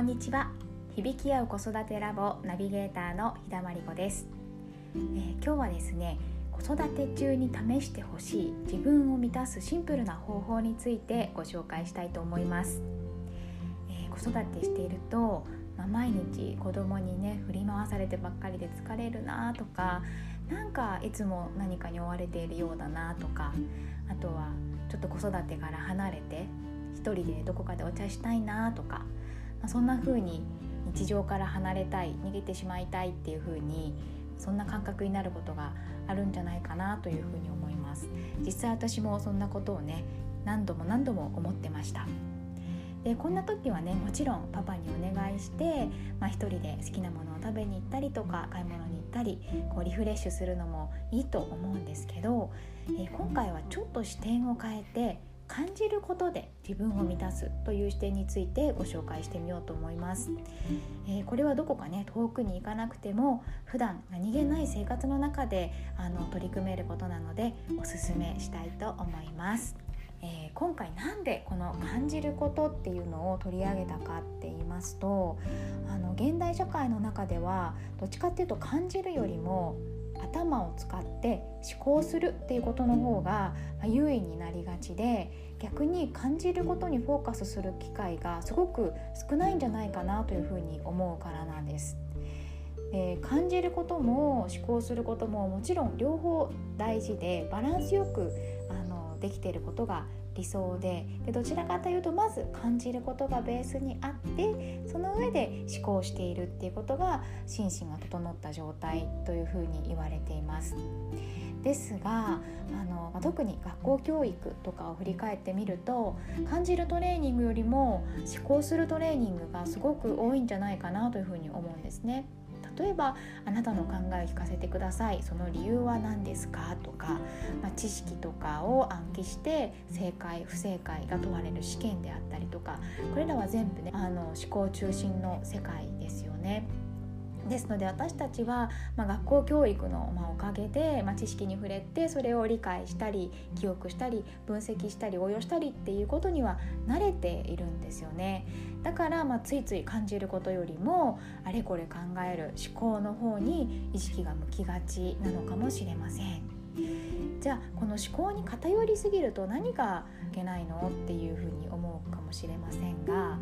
こんにちは。響き合う子育てラボナビゲーターの日田真理子です、えー、今日はですね子育て中に試してほしい自分を満たすシンプルな方法についてご紹介したいと思います、えー、子育てしていると、まあ、毎日子供にね振り回されてばっかりで疲れるなとかなんかいつも何かに追われているようだなとかあとはちょっと子育てから離れて一人でどこかでお茶したいなとか、まあ、そんな風に日常から離れたい逃げてしまいたいっていう風にそんな感覚になることがあるんじゃないかなというふうに思います。実際私もそんなことをね何度も何度も思ってました。でこんな時はねもちろんパパにお願いして、まあ、一人で好きなものを食べに行ったりとか買い物に行ったりこうリフレッシュするのもいいと思うんですけど、えー、今回はちょっと視点を変えて感じることで自分を満たすという視点についてご紹介してみようと思います、えー、これはどこかね遠くに行かなくても普段何気ない生活の中であの取り組めることなのでおすすめしたいと思います。えー、今回なんでこの感じることっていうのを取り上げたかって言いますとあの現代社会の中ではどっちかっていうと感じるよりも頭を使って思考するっていうことの方が優位になりがちで逆に感じることにフォーカスする機会がすごく少ないんじゃないかなというふうに思うからなんです。えー、感じることも思考することももちろん両方大事でバランスよくあのできていることが理想ででどちらかというとまず感じることがベースにあってその上で思考しているっていうことが心身が整った状態というふうに言われています。ですがあの特に学校教育とかを振り返ってみると感じるトレーニングよりも思考するトレーニングがすごく多いんじゃないかなというふうに思うんですね。例えばあなたの考えを聞かせてくださいその理由は何ですか？とか、まあ、知識とかを暗記して正解不正解が問われる試験であったりとかこれらは全部ねあの思考中心の世界ですよね。ですので私たちは、まあ、学校教育の、ま、おかげで、まあ、知識に触れてそれを理解したり記憶したり分析したり応用したりっていうことには慣れているんですよねだから、まあ、ついつい感じることよりもあれこれ考える思考の方に意識が向きがちなのかもしれません。じゃあこの思考に偏りすぎると何がいけないのっていうふうに思うかもしれませんが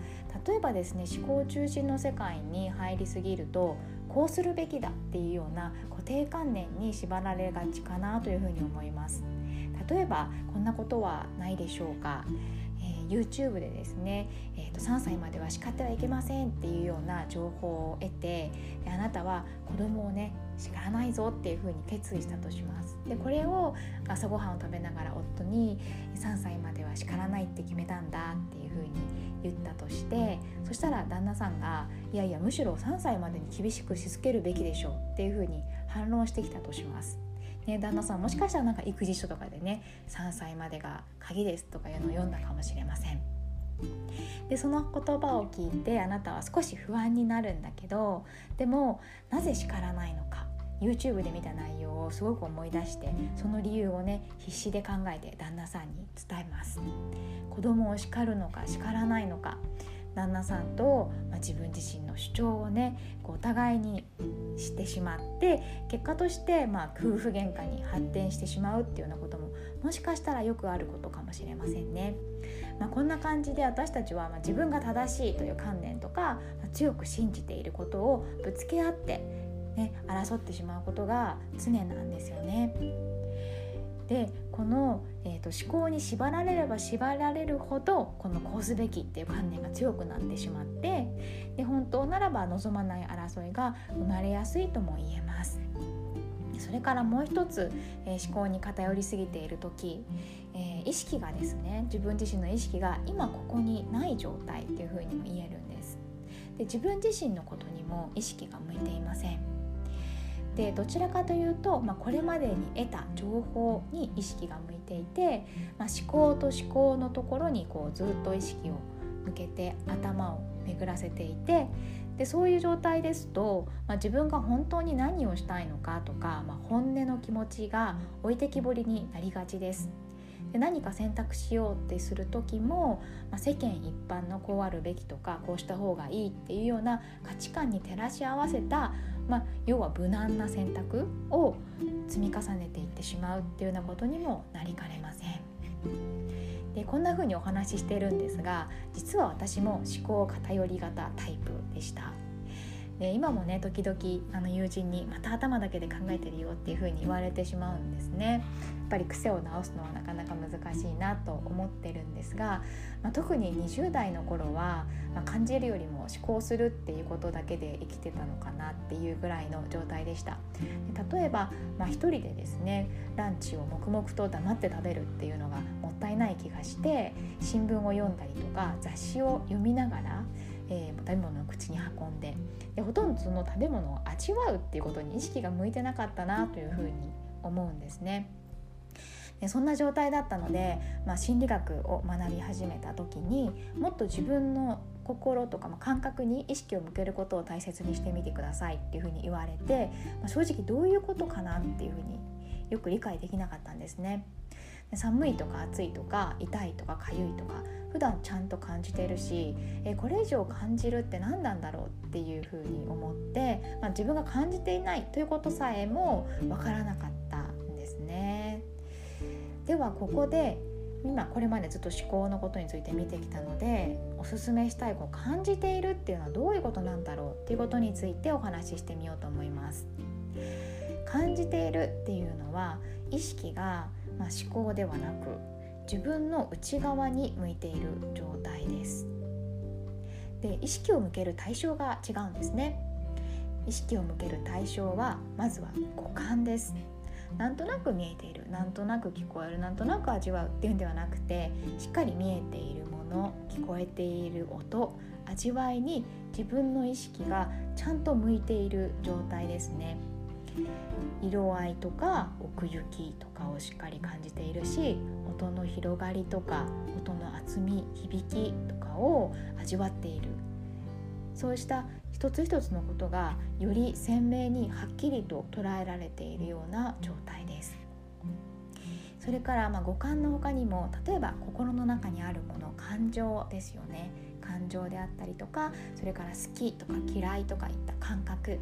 例えばですね思考中心の世界に入りすぎるとこうするべきだっていうような固定観念に縛られがちかなというふうに思います。例えばこんなことはないでしょうかえ YouTube でですね、えー、と3歳までは叱ってはいけませんっていうような情報を得てであなたは子供をね叱らないぞっていうふうに決意したとしますでこれを朝ごはんを食べながら夫に3歳までは叱らないって決めたんだっていうふうに言ったとしてそしたら旦那さんがいやいやむしろ3歳までに厳しくしつけるべきでしょうっていうふうに反論してきたとしますね、旦那さんもしかしたらなんか育児書とかでね3歳までが鍵ですとかいうのを読んだかもしれません。でその言葉を聞いてあなたは少し不安になるんだけどでもなぜ叱らないのか YouTube で見た内容をすごく思い出してその理由をね必死で考えて旦那さんに伝えます子供を叱るのか叱らないのか旦那さんと、まあ、自分自身の主張をねこうお互いにしてしまって結果として、まあ、夫婦喧嘩に発展してしまうっていうようなことももしかしたらよくあることかもしれませんね。まあ、こんな感じで私たちは、まあ、自分が正しいという観念とか、まあ、強く信じていることをぶつけ合って、ね、争ってしまうことが常なんですよね。でこの、えーと、思考に縛られれば縛られるほどこのこうすべきっていう観念が強くなってしまってで本当ならば望まない争いが生まれやすいとも言えます。それからもう一つ、えー、思考に偏りすぎている時、えー、意識がですね自分自身の意識が今ここにない状態っていうふうにも言えるんです。で自分自身のことにも意識が向いていません。でどちらかというと、まあ、これまでに得た情報に意識が向いていて、まあ、思考と思考のところにこうずっと意識を向けて頭を巡らせていてでそういう状態ですと、まあ、自分が本当に何をしたいのかとか、まあ、本音の気持ちが置いてきぼりになりがちです。で何か選択しようってする時も、まあ、世間一般のこうあるべきとかこうした方がいいっていうような価値観に照らし合わせた、まあ、要は無難な選択を積み重ねていってしまうっていうようなことにもなりかねません。でこんな風にお話ししてるんですが実は私も思考偏り型タイプでした。で今もね時々あの友人に「また頭だけで考えてるよ」っていう風に言われてしまうんですね。やっぱり癖を直すのはなかなか難しいなと思ってるんですが、まあ、特に20代の頃は、まあ、感じるよりも思考するっていうことだけで生きてたのかなっていうぐらいの状態でしたで例えば、まあ、一人でですねランチを黙々と黙って食べるっていうのがもったいない気がして新聞を読んだりとか雑誌を読みながらえー、食べ物を口に運んででほとんどその食べ物を味わうっていうことに意識が向いてなかったなというふうに思うんですね。でそんな状態だったので、まあ、心理学を学び始めた時にもっと自分の心とか、まあ、感覚に意識を向けることを大切にしてみてくださいっていうふうに言われて、まあ、正直どういうことかなっていうふうによく理解できなかったんですね。寒いとか暑いとか痛いとか痒いとか普段ちゃんと感じてるしえこれ以上感じるって何なんだろうっていうふうに思って、まあ、自分が感じていないということさえも分からなかったんですね。ではここで今これまでずっと思考のことについて見てきたのでおすすめしたいこう感じているっていうのはどういうことなんだろうっていうことについてお話ししてみようと思います。感じているっていうのは意識がまあ、思考ではなく自分の内側に向いている状態です。で意識を向ける対象が違うんですね。意識を向ける対象はまずは五感です。なんとなく見えているなんとなく聞こえるなんとなく味わうっていうんではなくてしっかり見えているもの聞こえている音味わいに自分の意識がちゃんと向いている状態ですね。色合いとか奥行きとかをしっかり感じているし音の広がりとか音の厚み響きとかを味わっている。そうした一つ一つのことがより鮮明にはっきりと捉えられているような状態です。それからま五感の他にも例えば心の中にあるもの感情ですよね。感情であったりとかそれから好きとか嫌いとかいった感覚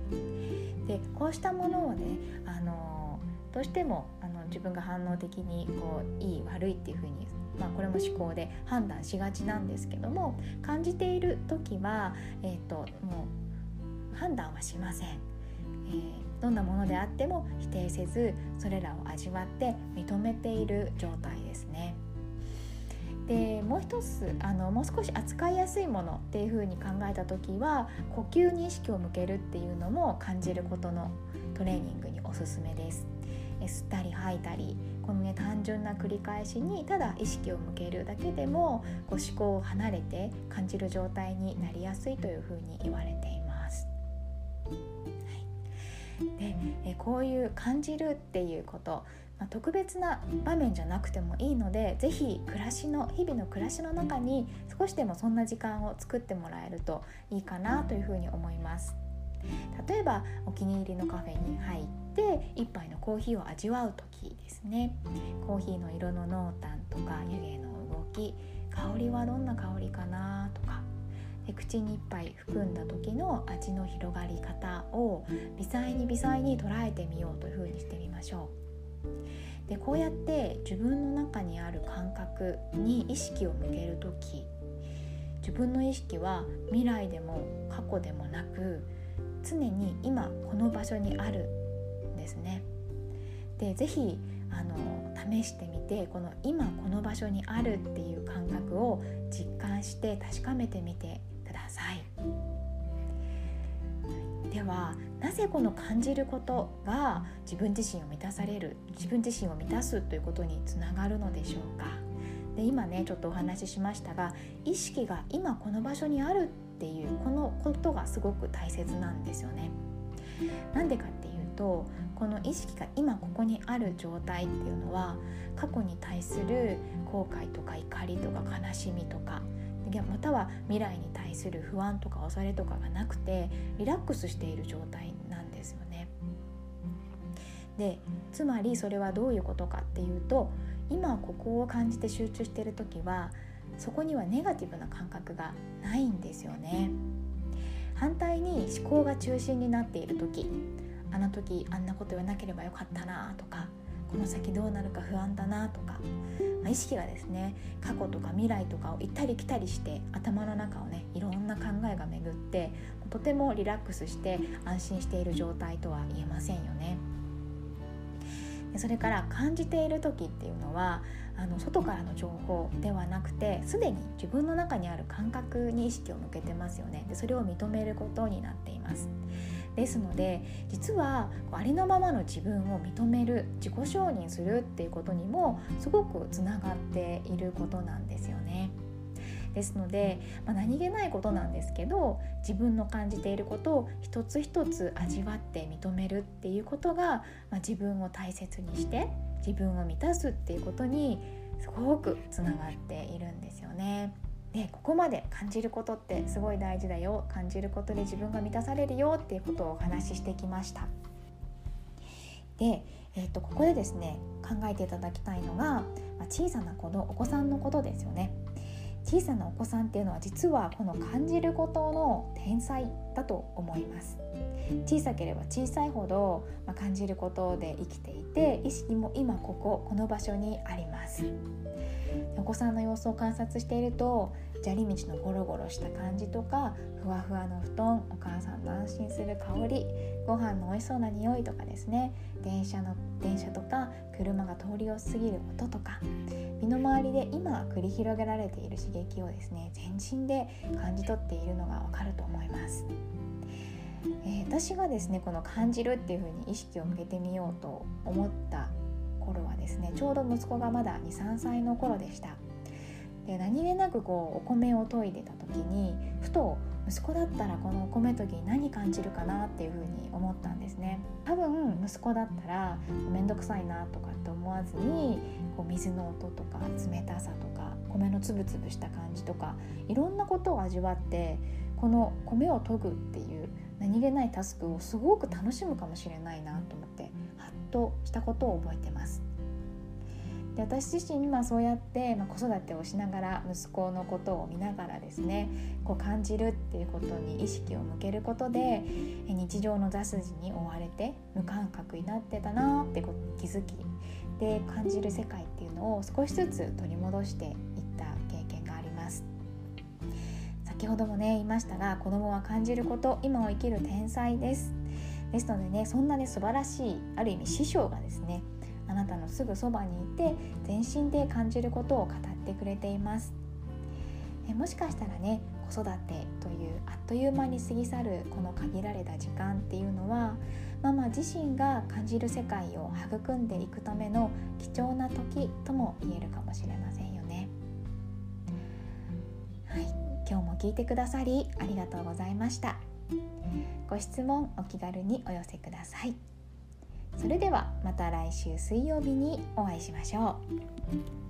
でこうしたものをねあのどうしてもあの自分が反応的にこういい悪いっていうふうにまあ、これも思考で判断しがちなんですけども感じている時は、えーと、もう判断はしません、えー、どんなものであっても否定せずそれらを味わって認めている状態ですね。でもう一つあのもう少し扱いやすいものっていうふうに考えた時は呼吸に意識を向けるっていうのも感じることのトレーニングにおすすめです。吸ったり吐いたりこのね単純な繰り返しにただ意識を向けるだけでもこう思考を離れて感じる状態になりやすいというふうに言われています。はい、でえこういう感じるっていうことまあ、特別な場面じゃなくてもいいので是非暮らしの日々の暮らしの中に少しでもそんな時間を作ってもらえるといいかなというふうに思います。例えばお気に入りのカフェに入って一杯のコーヒーを味わう時ですねコーヒーの色の濃淡とか湯気の動き香りはどんな香りかなとかで口に一杯含んだ時の味の広がり方を微細に微細に捉えてみようというふうにしてみましょう。でこうやって自分の中にある感覚に意識を向ける時自分の意識は未来でも過去でもなく常に今この場所にあるんですね。で是非あの試してみてこの今この場所にあるっていう感覚を実感して確かめてみてください。ではなぜこの感じることが自分自身を満たされる自分自身を満たすということにつながるのでしょうか？で今ねちょっとお話ししましたが意識が今この場所にあるっていうこのことがすごく大切なんですよね。なんでかっていうとこの意識が今ここにある状態っていうのは過去に対する後悔とか怒りとか悲しみとかまたは未来に対する不安とか恐れとかがなくてリラックスしている状態なんですよね。でつまりそれはどういうことかっていうと今ここを感じて集中している時はそこにはネガティブな感覚がないんですよね反対に思考が中心になっている時あの時あんなこと言わなければよかったなとかこの先どうなるか不安だなとか、まあ、意識がですね過去とか未来とかを行ったり来たりして頭の中をねいろんな考えが巡ってとてもリラックスして安心している状態とは言えませんよね。それから感じている時っていうのはあの外からの情報ではなくてすでに自分の中にある感覚に意識を向けてますよねでそれを認めることになっていますですので実はありのままの自分を認める自己承認するっていうことにもすごくつながっていることなんですよね。ですので、まあ、何気ないことなんですけど自分の感じていることを一つ一つ味わって認めるっていうことが、まあ、自分を大切にして自分を満たすっていうことにすごくつながっているんですよね。ね、ここまで感じることってすごい大事だよ。感じることで自分が満たされるよっていうことをお話ししてきました。で、えー、とここでですね考えていただきたいのが、まあ、小さな子のお子さんのことですよね。小さなお子さんっていうのは実はこの感じることの天才だと思います。小さければ小さいほど、ま感じることで生きていて意識も今こここの場所にあります。お子さんの様子を観察していると砂利道のゴロゴロした感じとかふわふわの布団お母さんの安心する香りご飯の美味しそうな匂いとかですね。電車の電車とか車が通りを過ぎる音とか身の回りで今繰り広げられている刺激をですね全身で感じ取っているのがわかると思います。えー、私がですねこの感じるっていう風に意識を向けてみようと思った頃はですねちょうど息子がまだ23歳の頃でした。で何気なくこうお米を研いでた時にふと息子だったらこのお米研ぎ何感じるかなっていうふうに思ったんですね。多分息子だったら面倒くさいなとかって思わずにこう水の音とか冷たさとか米のつぶつぶした感じとかいろんなことを味わってこの米を研ぐっていう何気ないタスクをすごく楽しむかもしれないなと思ってハッとしたことを覚えてます。で私自身今そうやって、まあ、子育てをしながら息子のことを見ながらですねこう感じるっていうことに意識を向けることで日常の雑事に追われて無感覚になってたなって気づきで感じる世界っていうのを少しずつ取り戻して先ほどもね言いましたが子供は感じること今を生きる天才です。ですのでねそんなね素晴らしいある意味師匠がですねあなたのすぐそばにいて全身で感じることを語ってくれています。えもしかしたらね子育てというあっという間に過ぎ去るこの限られた時間っていうのはママ自身が感じる世界を育んでいくための貴重な時とも言えるかもしれませんよね。はい。今日も聞いてくださりありがとうございましたご質問お気軽にお寄せください。それではまた来週水曜日にお会いしましょう。